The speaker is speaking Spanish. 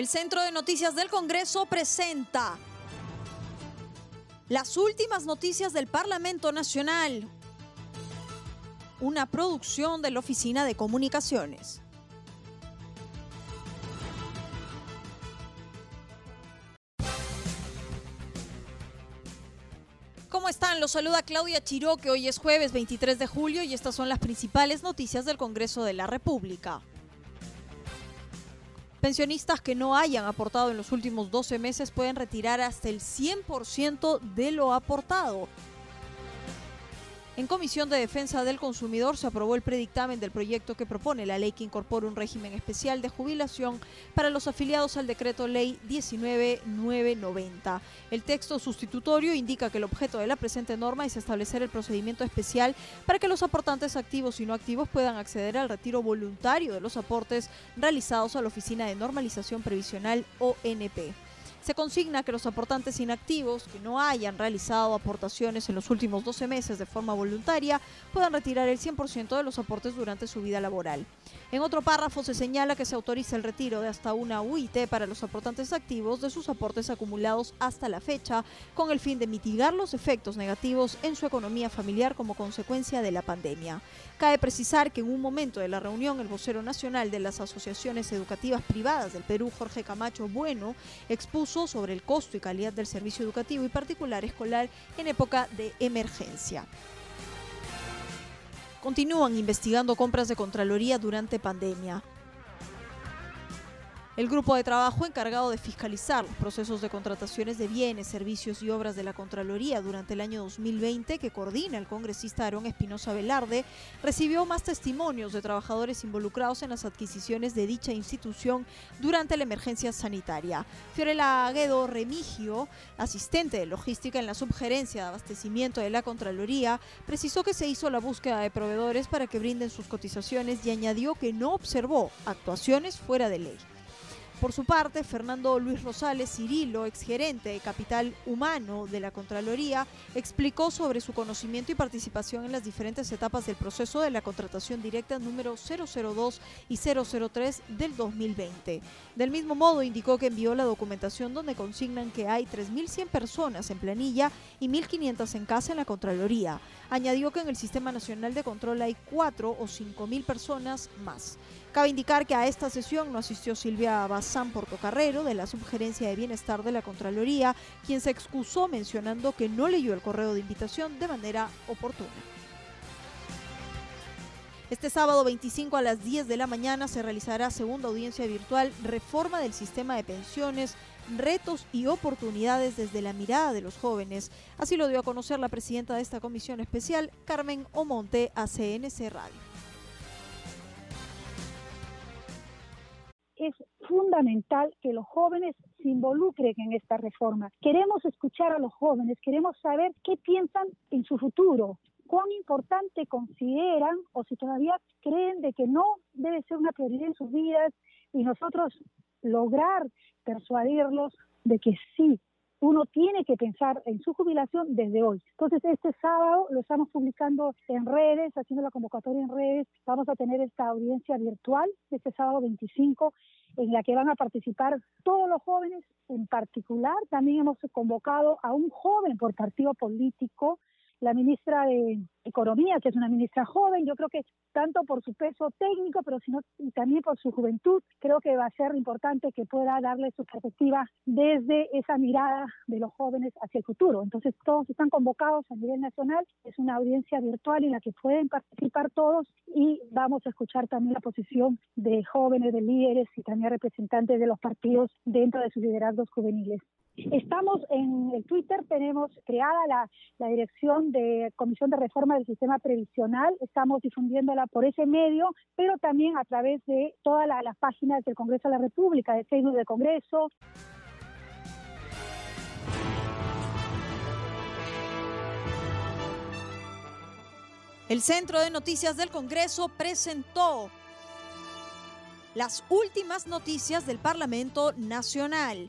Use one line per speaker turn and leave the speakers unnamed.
El Centro de Noticias del Congreso presenta las últimas noticias del Parlamento Nacional, una producción de la Oficina de Comunicaciones. ¿Cómo están? Los saluda Claudia Chiró, que hoy es jueves 23 de julio y estas son las principales noticias del Congreso de la República. Pensionistas que no hayan aportado en los últimos 12 meses pueden retirar hasta el 100% de lo aportado. En Comisión de Defensa del Consumidor se aprobó el predictamen del proyecto que propone la ley que incorpora un régimen especial de jubilación para los afiliados al decreto ley 19990. El texto sustitutorio indica que el objeto de la presente norma es establecer el procedimiento especial para que los aportantes activos y no activos puedan acceder al retiro voluntario de los aportes realizados a la Oficina de Normalización Previsional ONP. Se consigna que los aportantes inactivos que no hayan realizado aportaciones en los últimos 12 meses de forma voluntaria puedan retirar el 100% de los aportes durante su vida laboral. En otro párrafo se señala que se autoriza el retiro de hasta una UIT para los aportantes activos de sus aportes acumulados hasta la fecha con el fin de mitigar los efectos negativos en su economía familiar como consecuencia de la pandemia. Cabe precisar que en un momento de la reunión el vocero nacional de las asociaciones educativas privadas del Perú, Jorge Camacho Bueno, expuso sobre el costo y calidad del servicio educativo y particular escolar en época de emergencia. Continúan investigando compras de Contraloría durante pandemia. El grupo de trabajo encargado de fiscalizar los procesos de contrataciones de bienes, servicios y obras de la Contraloría durante el año 2020, que coordina el congresista Aarón Espinosa Velarde, recibió más testimonios de trabajadores involucrados en las adquisiciones de dicha institución durante la emergencia sanitaria. Fiorella Aguedo Remigio, asistente de logística en la subgerencia de abastecimiento de la Contraloría, precisó que se hizo la búsqueda de proveedores para que brinden sus cotizaciones y añadió que no observó actuaciones fuera de ley. Por su parte, Fernando Luis Rosales Cirilo, exgerente de Capital Humano de la Contraloría, explicó sobre su conocimiento y participación en las diferentes etapas del proceso de la contratación directa número 002 y 003 del 2020. Del mismo modo, indicó que envió la documentación donde consignan que hay 3.100 personas en planilla y 1.500 en casa en la Contraloría. Añadió que en el Sistema Nacional de Control hay 4 o 5.000 personas más. Cabe indicar que a esta sesión no asistió Silvia Bazán Portocarrero de la Subgerencia de Bienestar de la Contraloría, quien se excusó mencionando que no leyó el correo de invitación de manera oportuna. Este sábado 25 a las 10 de la mañana se realizará segunda audiencia virtual Reforma del sistema de pensiones, retos y oportunidades desde la mirada de los jóvenes. Así lo dio a conocer la presidenta de esta comisión especial, Carmen Omonte, a CNC Radio.
es fundamental que los jóvenes se involucren en esta reforma. Queremos escuchar a los jóvenes, queremos saber qué piensan en su futuro, cuán importante consideran o si todavía creen de que no debe ser una prioridad en sus vidas y nosotros lograr persuadirlos de que sí, uno tiene que pensar en su jubilación desde hoy. Entonces, este sábado lo estamos publicando en redes, haciendo la convocatoria en redes. Vamos a tener esta audiencia virtual este sábado 25 en la que van a participar todos los jóvenes. En particular, también hemos convocado a un joven por partido político la ministra de Economía, que es una ministra joven, yo creo que tanto por su peso técnico, pero sino también por su juventud, creo que va a ser importante que pueda darle su perspectiva desde esa mirada de los jóvenes hacia el futuro. Entonces, todos están convocados a nivel nacional, es una audiencia virtual en la que pueden participar todos y vamos a escuchar también la posición de jóvenes, de líderes y también representantes de los partidos dentro de sus liderazgos juveniles. Estamos en el Twitter, tenemos creada la, dirección de Comisión de Reforma del Sistema Previsional, estamos difundiéndola por ese medio, pero también a través de todas las páginas del Congreso de la República, de Facebook del Congreso.
El Centro de Noticias del Congreso presentó las últimas noticias del Parlamento Nacional